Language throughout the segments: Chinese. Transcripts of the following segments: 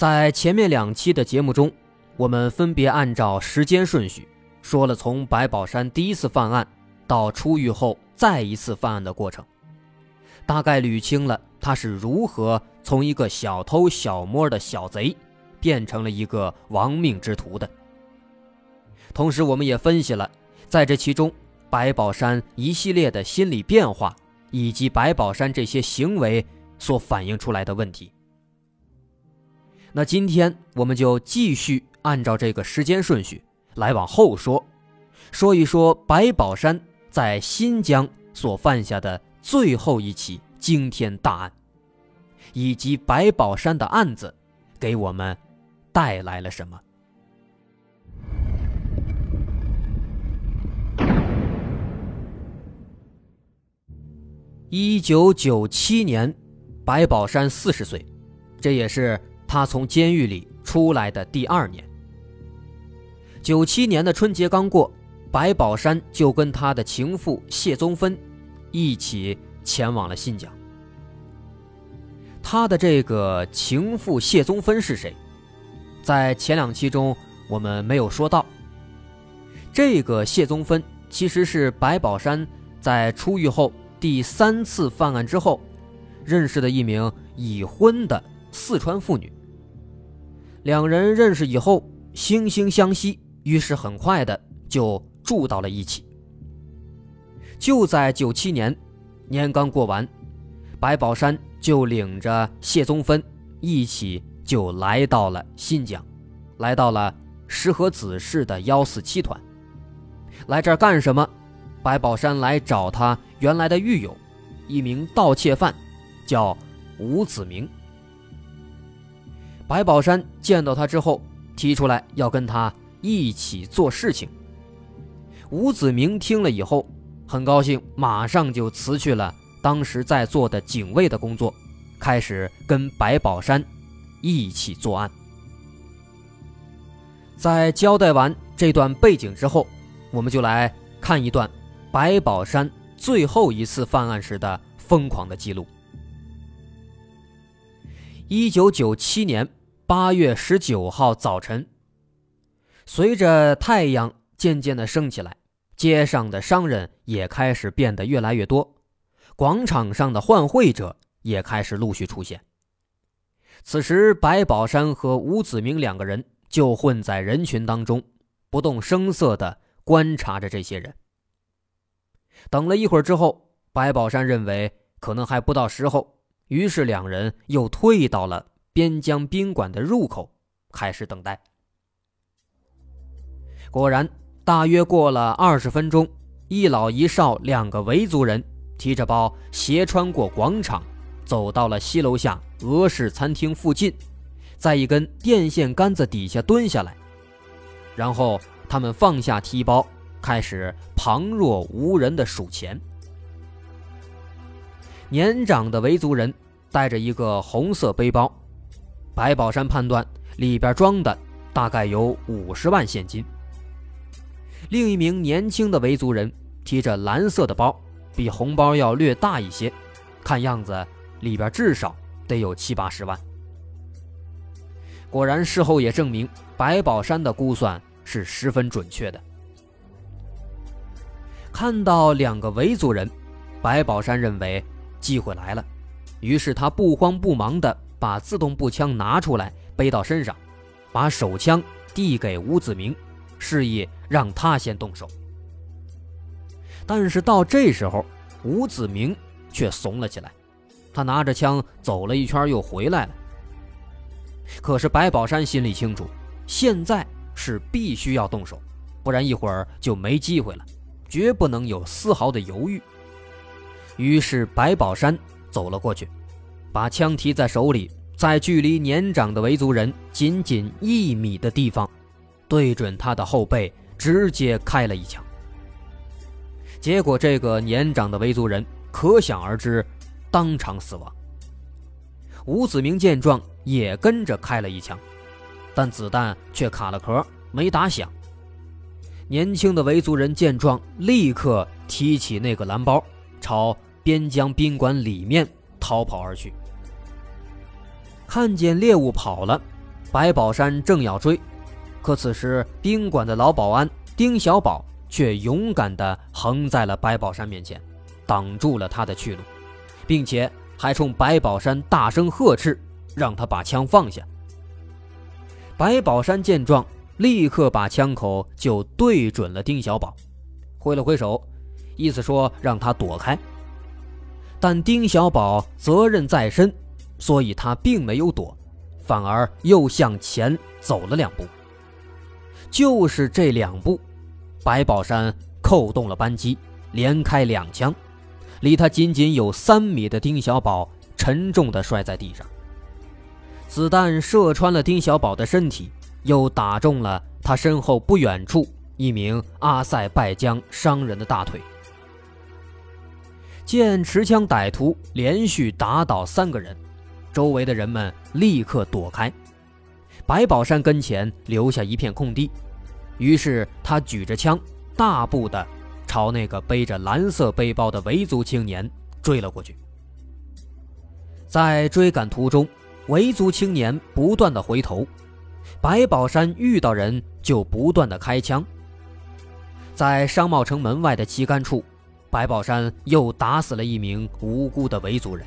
在前面两期的节目中，我们分别按照时间顺序说了从白宝山第一次犯案到出狱后再一次犯案的过程，大概捋清了他是如何从一个小偷小摸的小贼变成了一个亡命之徒的。同时，我们也分析了。在这其中，白宝山一系列的心理变化，以及白宝山这些行为所反映出来的问题。那今天我们就继续按照这个时间顺序来往后说，说一说白宝山在新疆所犯下的最后一起惊天大案，以及白宝山的案子给我们带来了什么。一九九七年，白宝山四十岁，这也是他从监狱里出来的第二年。九七年的春节刚过，白宝山就跟他的情妇谢宗芬一起前往了新疆。他的这个情妇谢宗芬是谁？在前两期中我们没有说到。这个谢宗芬其实是白宝山在出狱后。第三次犯案之后，认识的一名已婚的四川妇女。两人认识以后惺惺相惜，于是很快的就住到了一起。就在九七年，年刚过完，白宝山就领着谢宗芬一起就来到了新疆，来到了石河子市的幺四七团。来这儿干什么？白宝山来找他。原来的狱友，一名盗窃犯，叫吴子明。白宝山见到他之后，提出来要跟他一起做事情。吴子明听了以后，很高兴，马上就辞去了当时在做的警卫的工作，开始跟白宝山一起作案。在交代完这段背景之后，我们就来看一段白宝山。最后一次犯案时的疯狂的记录。一九九七年八月十九号早晨，随着太阳渐渐的升起来，街上的商人也开始变得越来越多，广场上的换汇者也开始陆续出现。此时，白宝山和吴子明两个人就混在人群当中，不动声色的观察着这些人。等了一会儿之后，白宝山认为可能还不到时候，于是两人又退到了边疆宾馆的入口，开始等待。果然，大约过了二十分钟，一老一少两个维族人提着包，斜穿过广场，走到了西楼下俄式餐厅附近，在一根电线杆子底下蹲下来，然后他们放下提包。开始旁若无人的数钱。年长的维族人带着一个红色背包，白宝山判断里边装的大概有五十万现金。另一名年轻的维族人提着蓝色的包，比红包要略大一些，看样子里边至少得有七八十万。果然，事后也证明白宝山的估算是十分准确的。看到两个维族人，白宝山认为机会来了，于是他不慌不忙地把自动步枪拿出来背到身上，把手枪递给吴子明，示意让他先动手。但是到这时候，吴子明却怂了起来，他拿着枪走了一圈又回来了。可是白宝山心里清楚，现在是必须要动手，不然一会儿就没机会了。绝不能有丝毫的犹豫。于是白宝山走了过去，把枪提在手里，在距离年长的维族人仅仅一米的地方，对准他的后背直接开了一枪。结果，这个年长的维族人可想而知，当场死亡。吴子明见状也跟着开了一枪，但子弹却卡了壳，没打响。年轻的维族人见状，立刻提起那个蓝包，朝边疆宾馆里面逃跑而去。看见猎物跑了，白宝山正要追，可此时宾馆的老保安丁小宝。却勇敢地横在了白宝山面前，挡住了他的去路，并且还冲白宝山大声呵斥，让他把枪放下。白宝山见状，立刻把枪口就对准了丁小宝，挥了挥手，意思说让他躲开。但丁小宝责任在身，所以他并没有躲，反而又向前走了两步。就是这两步。白宝山扣动了扳机，连开两枪，离他仅仅有三米的丁小宝沉重地摔在地上。子弹射穿了丁小宝的身体，又打中了他身后不远处一名阿塞拜疆商人的大腿。见持枪歹徒连续打倒三个人，周围的人们立刻躲开，白宝山跟前留下一片空地。于是他举着枪，大步的朝那个背着蓝色背包的维族青年追了过去。在追赶途中，维族青年不断的回头，白宝山遇到人就不断的开枪。在商贸城门外的旗杆处，白宝山又打死了一名无辜的维族人。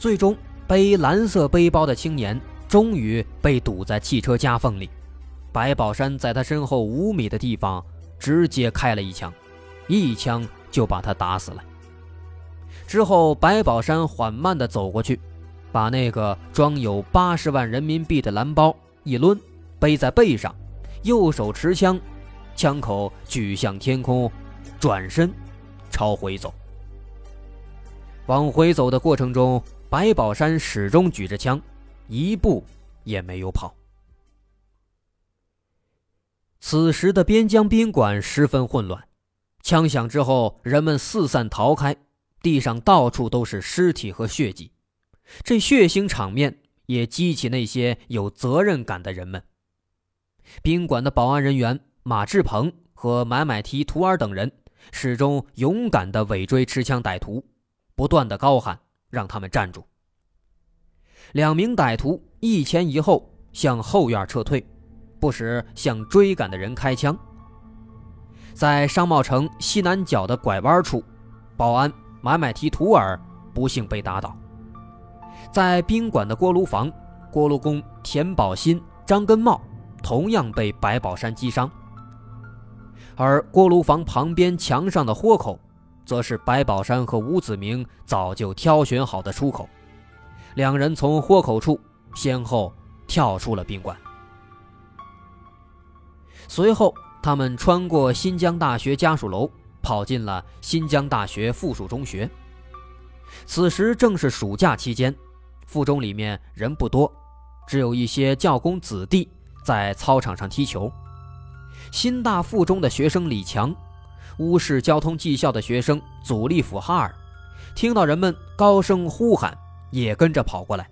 最终，背蓝色背包的青年终于被堵在汽车夹缝里。白宝山在他身后五米的地方直接开了一枪，一枪就把他打死了。之后，白宝山缓慢地走过去，把那个装有八十万人民币的蓝包一抡，背在背上，右手持枪，枪口举向天空，转身朝回走。往回走的过程中，白宝山始终举着枪，一步也没有跑。此时的边疆宾馆十分混乱，枪响之后，人们四散逃开，地上到处都是尸体和血迹，这血腥场面也激起那些有责任感的人们。宾馆的保安人员马志鹏和买买提图尔等人始终勇敢地尾追持枪歹徒，不断地高喊让他们站住。两名歹徒一前一后向后院撤退。不时向追赶的人开枪。在商贸城西南角的拐弯处，保安买买提图尔不幸被打倒。在宾馆的锅炉房，锅炉工田宝新、张根茂同样被白宝山击伤。而锅炉房旁边墙上的豁口，则是白宝山和吴子明早就挑选好的出口。两人从豁口处先后跳出了宾馆。随后，他们穿过新疆大学家属楼，跑进了新疆大学附属中学。此时正是暑假期间，附中里面人不多，只有一些教工子弟在操场上踢球。新大附中的学生李强，乌市交通技校的学生祖利甫哈尔，听到人们高声呼喊，也跟着跑过来。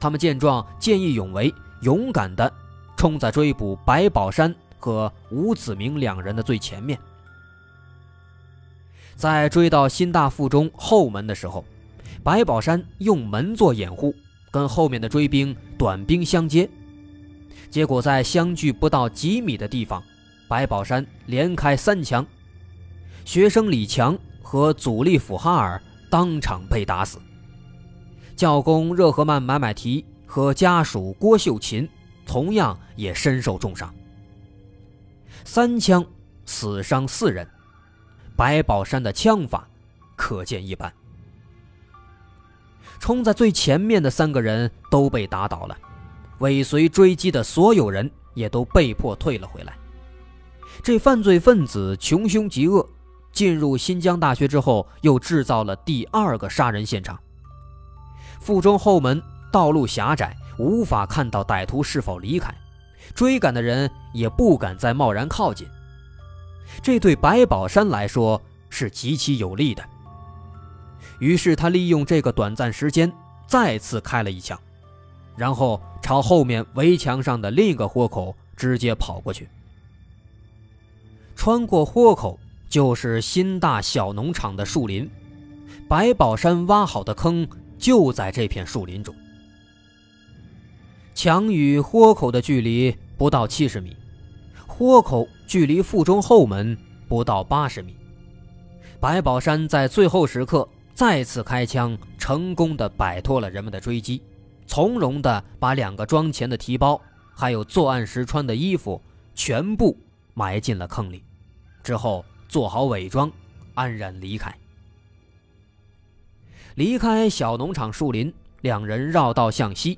他们见状，见义勇为，勇敢地冲在追捕白宝山。和吴子明两人的最前面，在追到新大附中后门的时候，白宝山用门做掩护，跟后面的追兵短兵相接。结果在相距不到几米的地方，白宝山连开三枪，学生李强和祖利甫哈尔当场被打死。教工热合曼买买提和家属郭秀琴同样也身受重伤。三枪死伤四人，白宝山的枪法可见一斑。冲在最前面的三个人都被打倒了，尾随追击的所有人也都被迫退了回来。这犯罪分子穷凶极恶，进入新疆大学之后又制造了第二个杀人现场。附中后门道路狭窄，无法看到歹徒是否离开，追赶的人也不敢再贸然靠近。这对白宝山来说是极其有利的。于是他利用这个短暂时间，再次开了一枪，然后朝后面围墙上的另一个豁口直接跑过去。穿过豁口就是新大小农场的树林，白宝山挖好的坑就在这片树林中。墙与豁口的距离不到七十米，豁口距离腹中后门不到八十米。白宝山在最后时刻。再次开枪，成功的摆脱了人们的追击，从容的把两个装钱的提包，还有作案时穿的衣服，全部埋进了坑里，之后做好伪装，安然离开。离开小农场树林，两人绕道向西，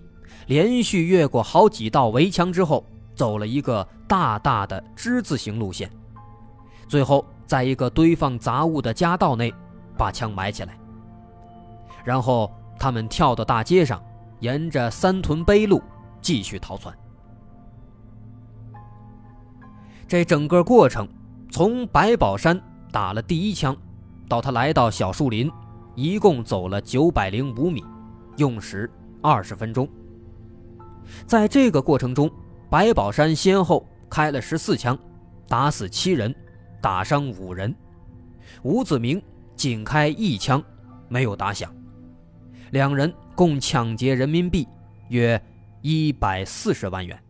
连续越过好几道围墙之后，走了一个大大的之字形路线，最后在一个堆放杂物的夹道内，把枪埋起来。然后他们跳到大街上，沿着三屯碑路继续逃窜。这整个过程，从白宝山打了第一枪，到他来到小树林，一共走了九百零五米，用时二十分钟。在这个过程中，白宝山先后开了十四枪，打死七人，打伤五人；吴子明仅开一枪，没有打响。两人共抢劫人民币约一百四十万元。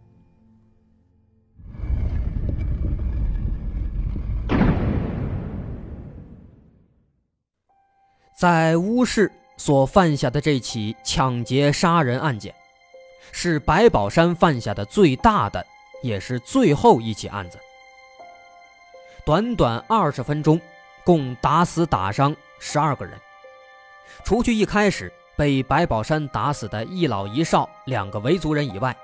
在乌市所犯下的这起抢劫杀人案件，是白宝山犯下的最大的，也是最后一起案子。短短二十分钟，共打死打伤十二个人，除去一开始。被白宝山打死的一老一少两个维族人以外，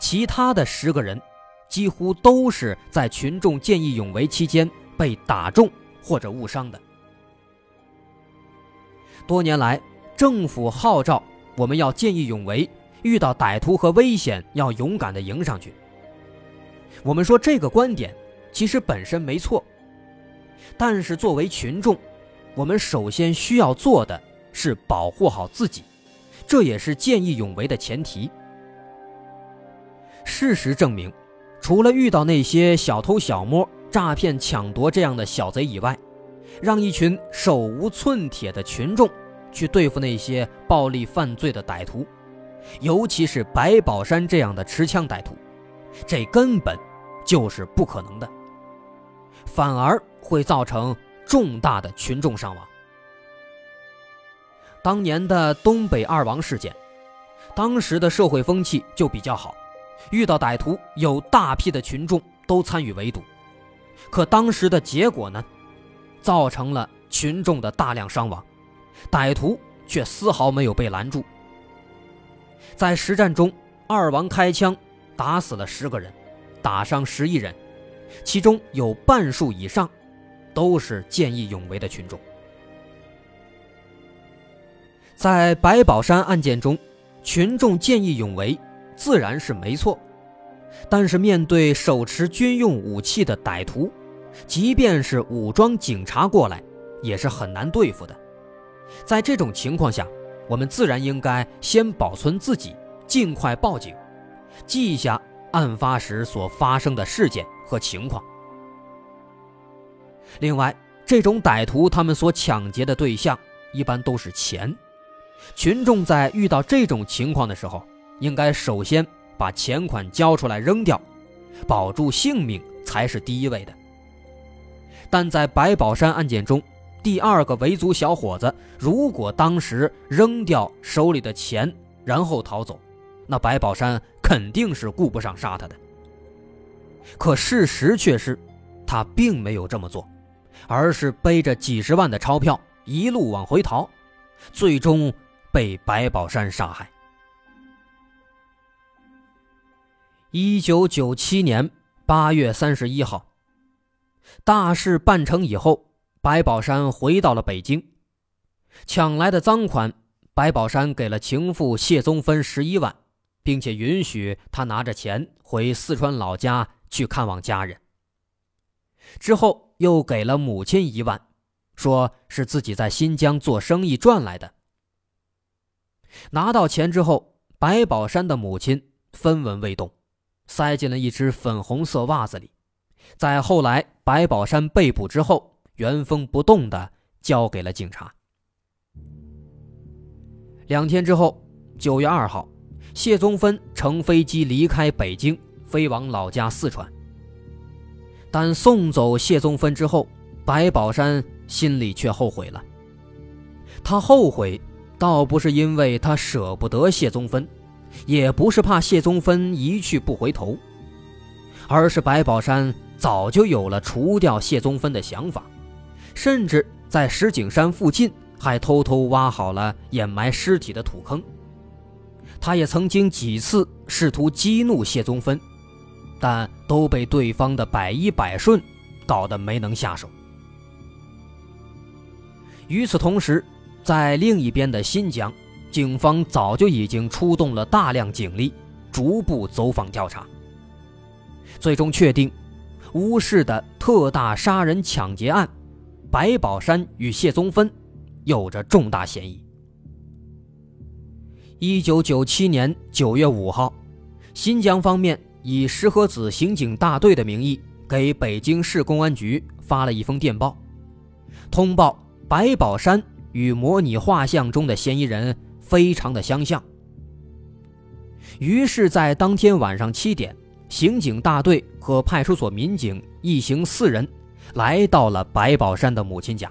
其他的十个人几乎都是在群众见义勇为期间被打中或者误伤的。多年来，政府号召我们要见义勇为，遇到歹徒和危险要勇敢地迎上去。我们说这个观点其实本身没错，但是作为群众，我们首先需要做的。是保护好自己，这也是见义勇为的前提。事实证明，除了遇到那些小偷小摸、诈骗抢夺这样的小贼以外，让一群手无寸铁的群众去对付那些暴力犯罪的歹徒，尤其是白宝山这样的持枪歹徒，这根本就是不可能的，反而会造成重大的群众伤亡。当年的东北二王事件，当时的社会风气就比较好，遇到歹徒有大批的群众都参与围堵，可当时的结果呢，造成了群众的大量伤亡，歹徒却丝毫没有被拦住。在实战中，二王开枪打死了十个人，打伤十一人，其中有半数以上都是见义勇为的群众。在白宝山案件中，群众见义勇为自然是没错，但是面对手持军用武器的歹徒，即便是武装警察过来，也是很难对付的。在这种情况下，我们自然应该先保存自己，尽快报警，记下案发时所发生的事件和情况。另外，这种歹徒他们所抢劫的对象一般都是钱。群众在遇到这种情况的时候，应该首先把钱款交出来扔掉，保住性命才是第一位的。但在白宝山案件中，第二个维族小伙子如果当时扔掉手里的钱，然后逃走，那白宝山肯定是顾不上杀他的。可事实却是，他并没有这么做，而是背着几十万的钞票一路往回逃，最终。被白宝山杀害。一九九七年八月三十一号，大事办成以后，白宝山回到了北京，抢来的赃款，白宝山给了情妇谢宗芬十一万，并且允许他拿着钱回四川老家去看望家人。之后又给了母亲一万，说是自己在新疆做生意赚来的。拿到钱之后，白宝山的母亲分文未动，塞进了一只粉红色袜子里。在后来白宝山被捕之后，原封不动的交给了警察。两天之后，九月二号，谢宗芬乘飞机离开北京，飞往老家四川。但送走谢宗芬之后，白宝山心里却后悔了。他后悔，倒不是因为他舍不得谢宗芬，也不是怕谢宗芬一去不回头，而是白宝山早就有了除掉谢宗芬的想法，甚至在石景山附近还偷偷挖好了掩埋尸体的土坑。他也曾经几次试图激怒谢宗芬。但都被对方的百依百顺搞得没能下手。与此同时，在另一边的新疆，警方早就已经出动了大量警力，逐步走访调查。最终确定，乌市的特大杀人抢劫案，白宝山与谢宗芬有着重大嫌疑。一九九七年九月五号，新疆方面。以石河子刑警大队的名义给北京市公安局发了一封电报，通报白宝山与模拟画像中的嫌疑人非常的相像。于是，在当天晚上七点，刑警大队和派出所民警一行四人来到了白宝山的母亲家。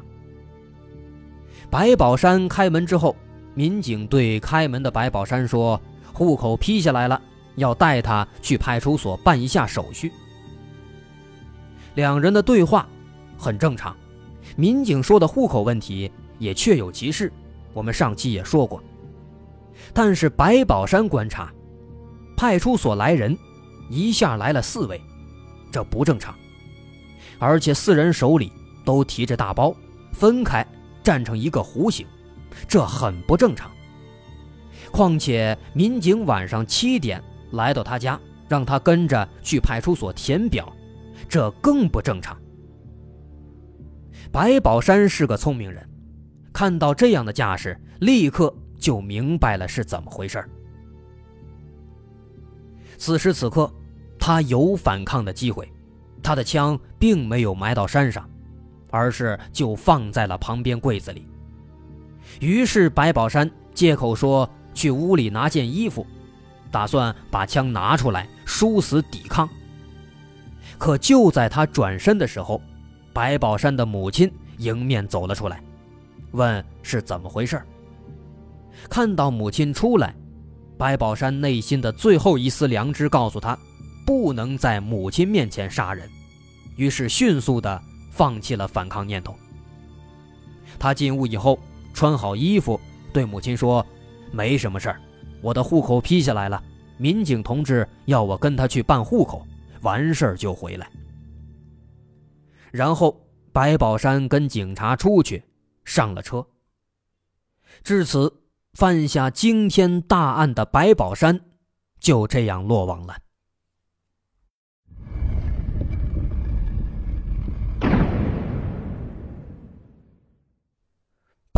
白宝山开门之后，民警对开门的白宝山说：“户口批下来了。”要带他去派出所办一下手续。两人的对话很正常，民警说的户口问题也确有其事，我们上期也说过。但是白宝山观察，派出所来人一下来了四位，这不正常，而且四人手里都提着大包，分开站成一个弧形，这很不正常。况且民警晚上七点。来到他家，让他跟着去派出所填表，这更不正常。白宝山是个聪明人，看到这样的架势，立刻就明白了是怎么回事此时此刻，他有反抗的机会，他的枪并没有埋到山上，而是就放在了旁边柜子里。于是白宝山借口说去屋里拿件衣服。打算把枪拿出来，殊死抵抗。可就在他转身的时候，白宝山的母亲迎面走了出来，问是怎么回事。看到母亲出来，白宝山内心的最后一丝良知告诉他，不能在母亲面前杀人，于是迅速的放弃了反抗念头。他进屋以后，穿好衣服，对母亲说：“没什么事儿。”我的户口批下来了，民警同志要我跟他去办户口，完事儿就回来。然后白宝山跟警察出去，上了车。至此，犯下惊天大案的白宝山就这样落网了。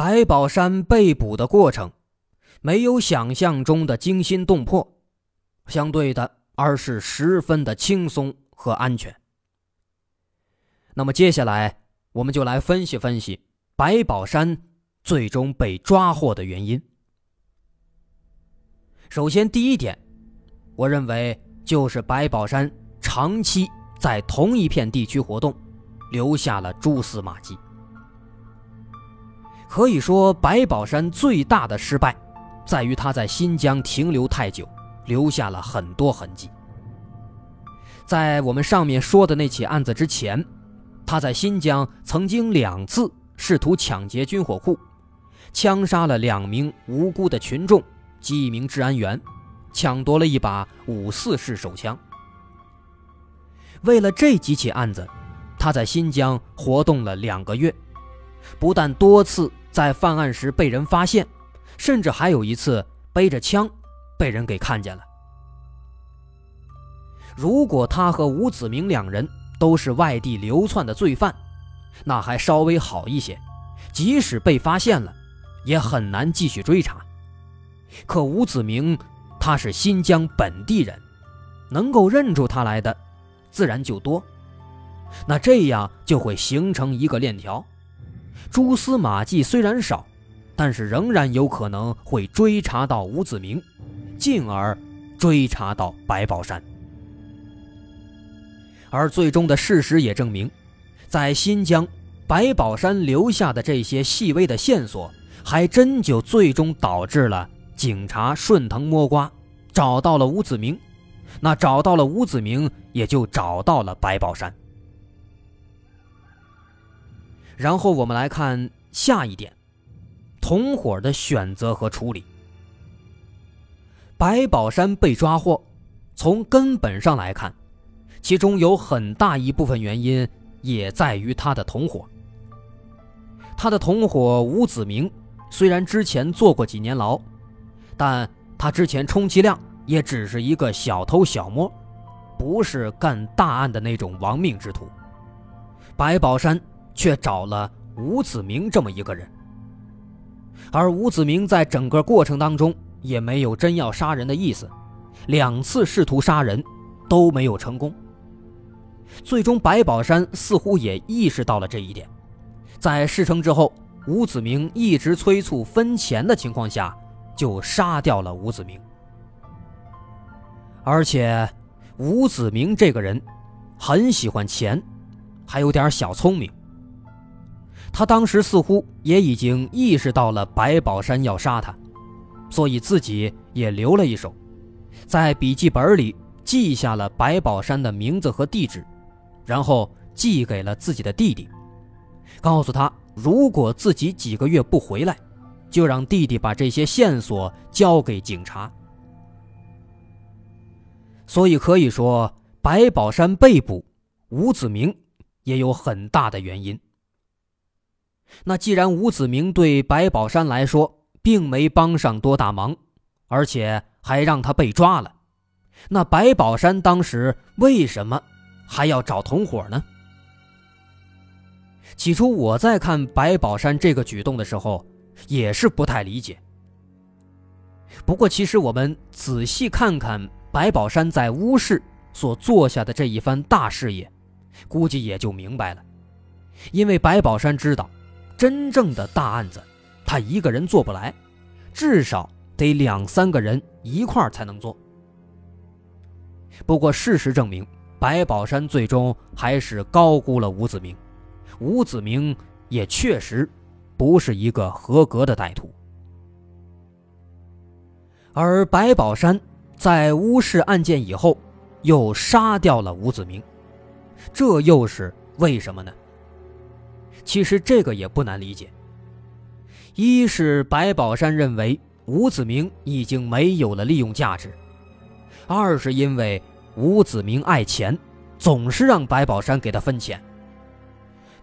白宝山被捕的过程。没有想象中的惊心动魄，相对的，而是十分的轻松和安全。那么接下来，我们就来分析分析白宝山最终被抓获的原因。首先，第一点，我认为就是白宝山长期在同一片地区活动，留下了蛛丝马迹。可以说，白宝山最大的失败。在于他在新疆停留太久，留下了很多痕迹。在我们上面说的那起案子之前，他在新疆曾经两次试图抢劫军火库，枪杀了两名无辜的群众及一名治安员，抢夺了一把五四式手枪。为了这几起案子，他在新疆活动了两个月，不但多次在犯案时被人发现。甚至还有一次背着枪被人给看见了。如果他和吴子明两人都是外地流窜的罪犯，那还稍微好一些，即使被发现了，也很难继续追查。可吴子明他是新疆本地人，能够认出他来的，自然就多。那这样就会形成一个链条，蛛丝马迹虽然少，但是仍然有可能会追查到吴子明，进而追查到白宝山。而最终的事实也证明，在新疆，白宝山留下的这些细微的线索，还真就最终导致了警察顺藤摸瓜，找到了吴子明。那找到了吴子明，也就找到了白宝山。然后我们来看下一点，同伙的选择和处理。白宝山被抓获，从根本上来看。其中有很大一部分原因也在于他的同伙。他的同伙吴子明虽然之前坐过几年牢，但他之前充其量也只是一个小偷小摸，不是干大案的那种亡命之徒。白宝山却找了吴子明这么一个人，而吴子明在整个过程当中也没有真要杀人的意思，两次试图杀人都没有成功。最终，白宝山似乎也意识到了这一点，在事成之后，吴子明一直催促分钱的情况下，就杀掉了吴子明。而且，吴子明这个人很喜欢钱，还有点小聪明。他当时似乎也已经意识到了白宝山要杀他，所以自己也留了一手，在笔记本里记下了白宝山的名字和地址。然后寄给了自己的弟弟，告诉他，如果自己几个月不回来，就让弟弟把这些线索交给警察。所以可以说，白宝山被捕，吴子明也有很大的原因。那既然吴子明对白宝山来说并没帮上多大忙，而且还让他被抓了，那白宝山当时为什么？还要找同伙呢。起初我在看白宝山这个举动的时候，也是不太理解。不过，其实我们仔细看看白宝山在乌市所做下的这一番大事业，估计也就明白了。因为白宝山知道，真正的大案子，他一个人做不来，至少得两三个人一块才能做。不过，事实证明。白宝山最终还是高估了吴子明，吴子明也确实不是一个合格的歹徒。而白宝山在乌市案件以后，又杀掉了吴子明，这又是为什么呢？其实这个也不难理解。一是白宝山认为吴子明已经没有了利用价值，二是因为。吴子明爱钱，总是让白宝山给他分钱。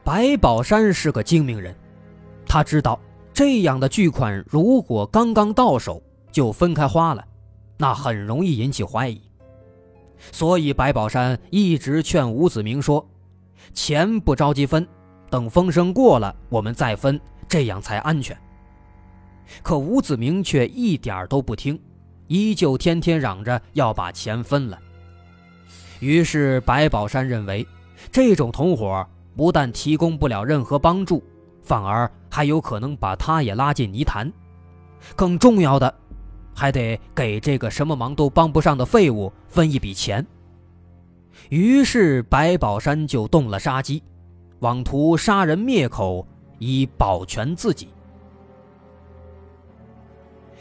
白宝山是个精明人，他知道这样的巨款如果刚刚到手就分开花了，那很容易引起怀疑。所以白宝山一直劝吴子明说：“钱不着急分，等风声过了我们再分，这样才安全。”可吴子明却一点都不听，依旧天天嚷着要把钱分了。于是，白宝山认为，这种同伙不但提供不了任何帮助，反而还有可能把他也拉进泥潭。更重要的，还得给这个什么忙都帮不上的废物分一笔钱。于是，白宝山就动了杀机，妄图杀人灭口，以保全自己。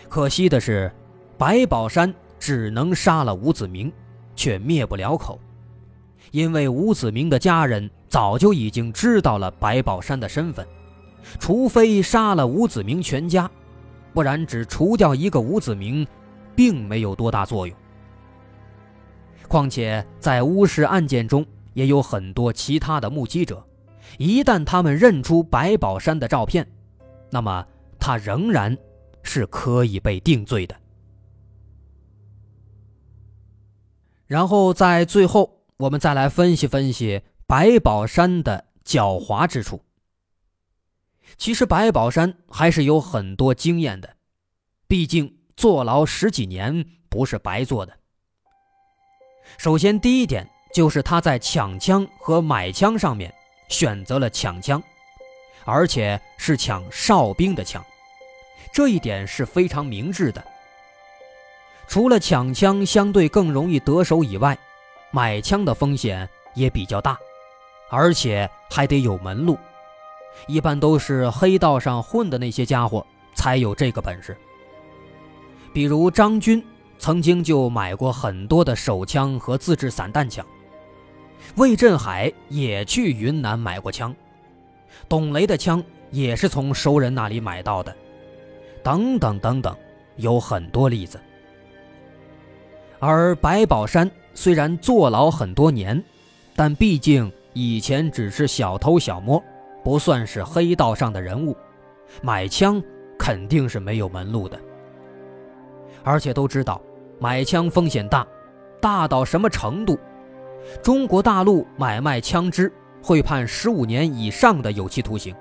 可惜的是，白宝山只能杀了吴子明。却灭不了口，因为吴子明的家人早就已经知道了白宝山的身份，除非杀了吴子明全家，不然只除掉一个吴子明，并没有多大作用。况且在乌市案件中也有很多其他的目击者，一旦他们认出白宝山的照片，那么他仍然是可以被定罪的。然后在最后，我们再来分析分析白宝山的狡猾之处。其实白宝山还是有很多经验的，毕竟坐牢十几年不是白坐的。首先，第一点就是他在抢枪和买枪上面选择了抢枪，而且是抢哨兵的枪，这一点是非常明智的。除了抢枪相对更容易得手以外，买枪的风险也比较大，而且还得有门路，一般都是黑道上混的那些家伙才有这个本事。比如张军曾经就买过很多的手枪和自制散弹枪，魏振海也去云南买过枪，董雷的枪也是从熟人那里买到的，等等等等，有很多例子。而白宝山虽然坐牢很多年，但毕竟以前只是小偷小摸，不算是黑道上的人物，买枪肯定是没有门路的。而且都知道买枪风险大，大到什么程度？中国大陆买卖枪支会判十五年以上的有期徒刑，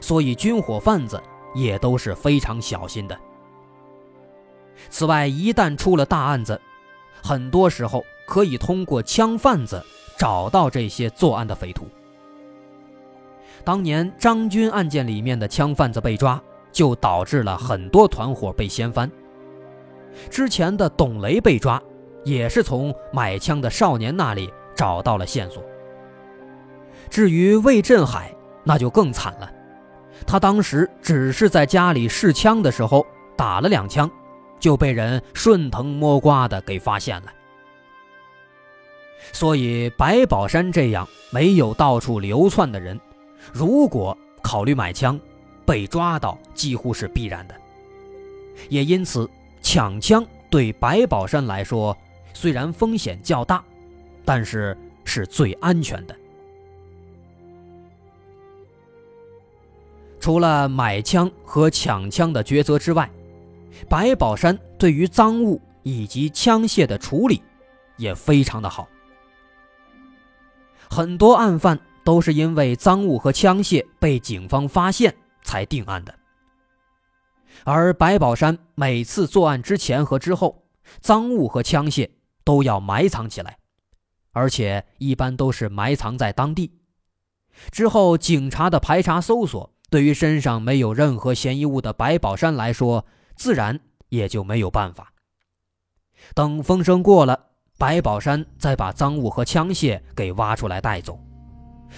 所以军火贩子也都是非常小心的。此外，一旦出了大案子，很多时候可以通过枪贩子找到这些作案的匪徒。当年张军案件里面的枪贩子被抓，就导致了很多团伙被掀翻。之前的董雷被抓，也是从买枪的少年那里找到了线索。至于魏振海，那就更惨了，他当时只是在家里试枪的时候打了两枪。就被人顺藤摸瓜的给发现了，所以白宝山这样没有到处流窜的人，如果考虑买枪，被抓到几乎是必然的。也因此，抢枪对白宝山来说虽然风险较大，但是是最安全的。除了买枪和抢枪的抉择之外，白宝山对于赃物以及枪械的处理也非常的好，很多案犯都是因为赃物和枪械被警方发现才定案的。而白宝山每次作案之前和之后，赃物和枪械都要埋藏起来，而且一般都是埋藏在当地。之后警察的排查搜索，对于身上没有任何嫌疑物的白宝山来说，自然也就没有办法。等风声过了，白宝山再把赃物和枪械给挖出来带走，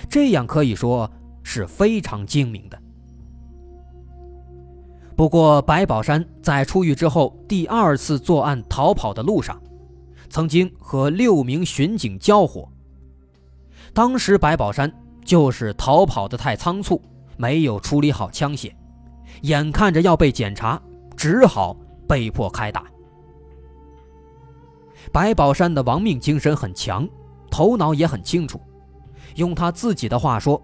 这样可以说是非常精明的。不过，白宝山在出狱之后第二次作案逃跑的路上，曾经和六名巡警交火。当时白宝山就是逃跑的太仓促，没有处理好枪械，眼看着要被检查。只好被迫开打。白宝山的亡命精神很强，头脑也很清楚。用他自己的话说，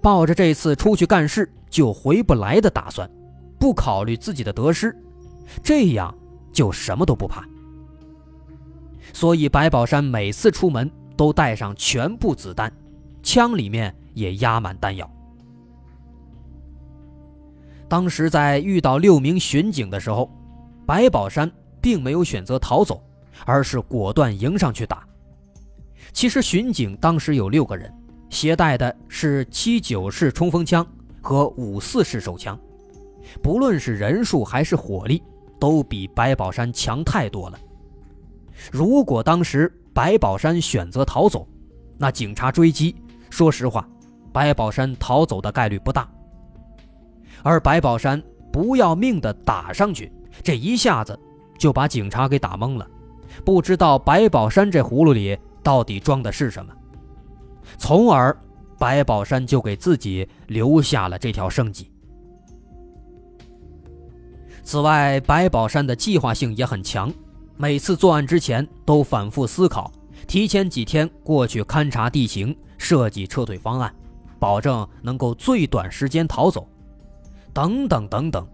抱着这次出去干事就回不来的打算，不考虑自己的得失，这样就什么都不怕。所以白宝山每次出门都带上全部子弹，枪里面也压满弹药。当时在遇到六名巡警的时候，白宝山并没有选择逃走，而是果断迎上去打。其实巡警当时有六个人，携带的是七九式冲锋枪和五四式手枪，不论是人数还是火力，都比白宝山强太多了。如果当时白宝山选择逃走，那警察追击，说实话，白宝山逃走的概率不大。而白宝山不要命的打上去，这一下子就把警察给打懵了，不知道白宝山这葫芦里到底装的是什么，从而白宝山就给自己留下了这条生计。此外，白宝山的计划性也很强，每次作案之前都反复思考，提前几天过去勘察地形，设计撤退方案，保证能够最短时间逃走。等等等等，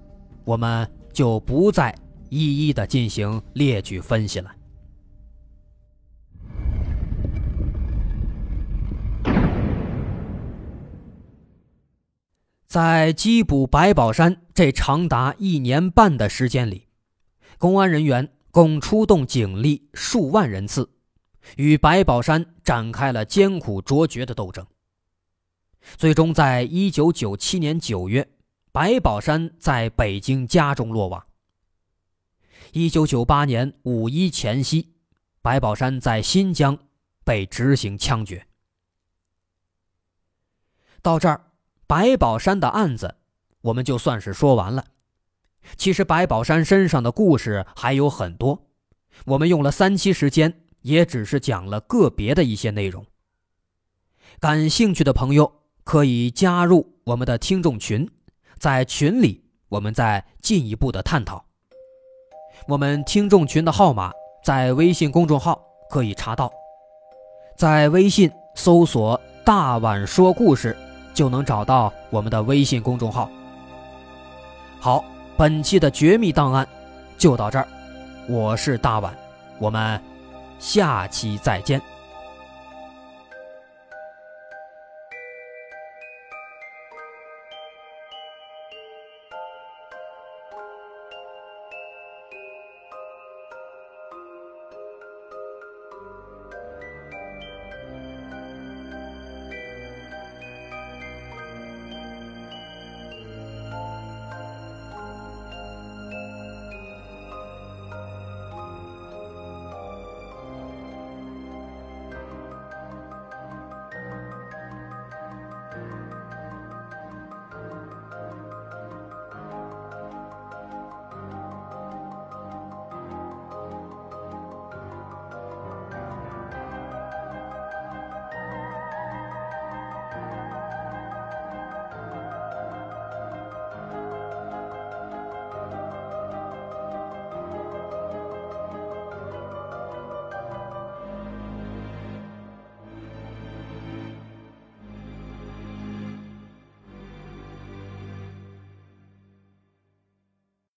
我们就不再一一的进行列举分析了。在缉捕白宝山这长达一年半的时间里，公安人员共出动警力数万人次，与白宝山展开了艰苦卓绝的斗争。最终，在一九九七年九月，白宝山在北京家中落网。一九九八年五一前夕，白宝山在新疆被执行枪决。到这儿。白宝山的案子，我们就算是说完了。其实白宝山身上的故事还有很多，我们用了三期时间，也只是讲了个别的一些内容。感兴趣的朋友可以加入我们的听众群，在群里我们再进一步的探讨。我们听众群的号码在微信公众号可以查到，在微信搜索“大碗说故事”。就能找到我们的微信公众号。好，本期的绝密档案就到这儿，我是大碗，我们下期再见。